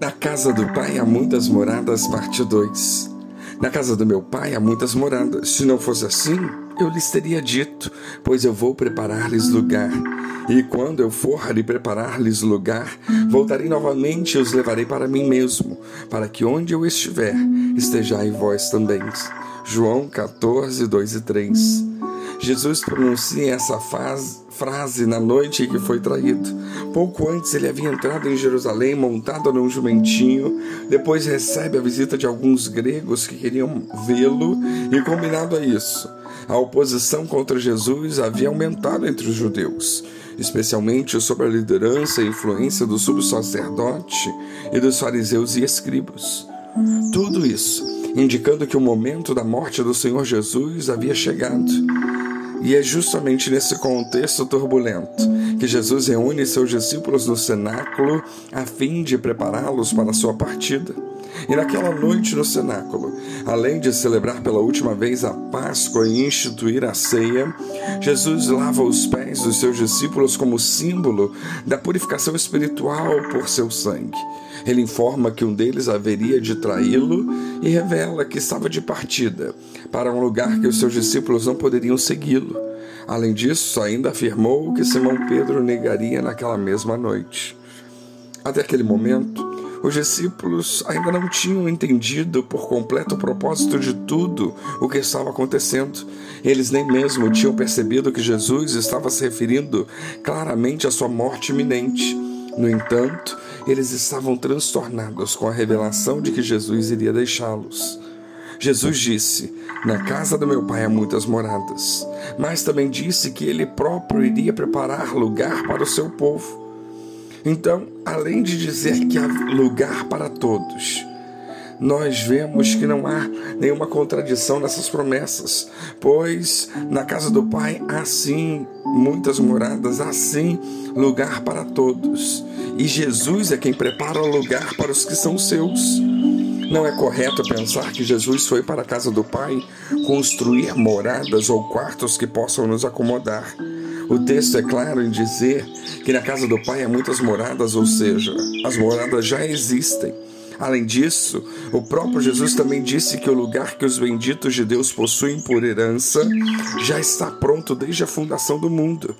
Na casa do Pai há muitas moradas, parte 2. Na casa do meu Pai há muitas moradas. Se não fosse assim, eu lhes teria dito, pois eu vou preparar-lhes lugar. E quando eu for lhe preparar-lhes lugar, voltarei novamente e os levarei para mim mesmo, para que onde eu estiver, estejai vós também. João 14, 2 e 3. Jesus pronuncia essa frase na noite em que foi traído. Pouco antes ele havia entrado em Jerusalém montado num jumentinho, depois recebe a visita de alguns gregos que queriam vê-lo e combinado a isso. A oposição contra Jesus havia aumentado entre os judeus, especialmente sobre a liderança e influência do subsacerdote e dos fariseus e escribas. Tudo isso indicando que o momento da morte do Senhor Jesus havia chegado. E é justamente nesse contexto turbulento que Jesus reúne seus discípulos no cenáculo a fim de prepará-los para a sua partida. E naquela noite no cenáculo, além de celebrar pela última vez a Páscoa e instituir a ceia, Jesus lava os pés dos seus discípulos como símbolo da purificação espiritual por seu sangue. Ele informa que um deles haveria de traí-lo e revela que estava de partida para um lugar que os seus discípulos não poderiam segui-lo. Além disso, ainda afirmou que Simão Pedro negaria naquela mesma noite. Até aquele momento, os discípulos ainda não tinham entendido por completo o propósito de tudo o que estava acontecendo. Eles nem mesmo tinham percebido que Jesus estava se referindo claramente à sua morte iminente. No entanto, eles estavam transtornados com a revelação de que Jesus iria deixá-los. Jesus disse: Na casa do meu pai há muitas moradas, mas também disse que ele próprio iria preparar lugar para o seu povo. Então, além de dizer que há lugar para todos, nós vemos que não há nenhuma contradição nessas promessas, pois na casa do Pai há sim muitas moradas, há sim lugar para todos. E Jesus é quem prepara o lugar para os que são seus. Não é correto pensar que Jesus foi para a casa do Pai construir moradas ou quartos que possam nos acomodar. O texto é claro em dizer que na casa do Pai há muitas moradas, ou seja, as moradas já existem. Além disso, o próprio Jesus também disse que o lugar que os benditos de Deus possuem por herança já está pronto desde a fundação do mundo.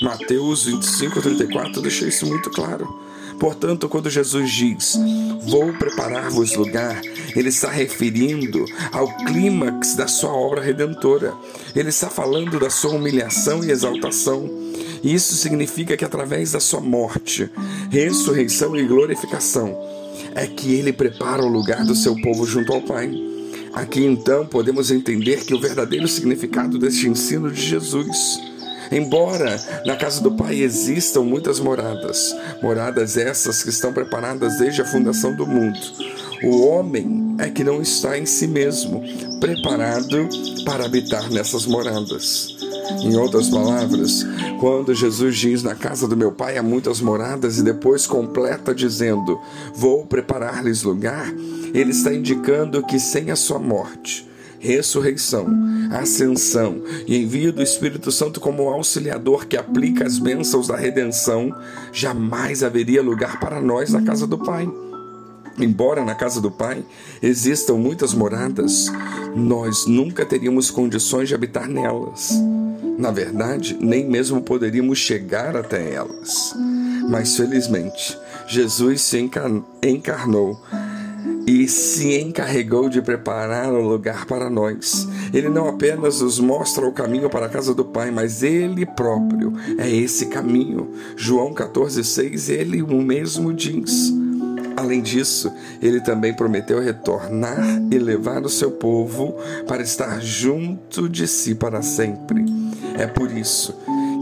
Mateus 25, 34 deixa isso muito claro. Portanto, quando Jesus diz: Vou preparar-vos lugar, ele está referindo ao clímax da sua obra redentora. Ele está falando da sua humilhação e exaltação. E isso significa que através da sua morte, ressurreição e glorificação, é que ele prepara o lugar do seu povo junto ao Pai. Aqui então podemos entender que o verdadeiro significado deste ensino de Jesus Embora na casa do Pai existam muitas moradas, moradas essas que estão preparadas desde a fundação do mundo, o homem é que não está em si mesmo preparado para habitar nessas moradas. Em outras palavras, quando Jesus diz na casa do meu pai há muitas moradas e depois completa dizendo vou preparar-lhes lugar, ele está indicando que sem a sua morte, ressurreição, ascensão e envio do Espírito Santo como auxiliador que aplica as bênçãos da redenção, jamais haveria lugar para nós na casa do Pai. Embora na casa do Pai existam muitas moradas, nós nunca teríamos condições de habitar nelas. Na verdade, nem mesmo poderíamos chegar até elas. Mas felizmente, Jesus se encarnou e se encarregou de preparar um lugar para nós. Ele não apenas nos mostra o caminho para a casa do Pai, mas ele próprio é esse caminho. João 14,6, ele o mesmo diz. Além disso, ele também prometeu retornar e levar o seu povo para estar junto de si para sempre. É por isso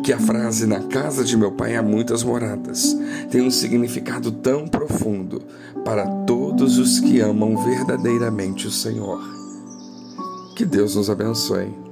que a frase na casa de meu pai há muitas moradas tem um significado tão profundo para todos os que amam verdadeiramente o Senhor. Que Deus nos abençoe.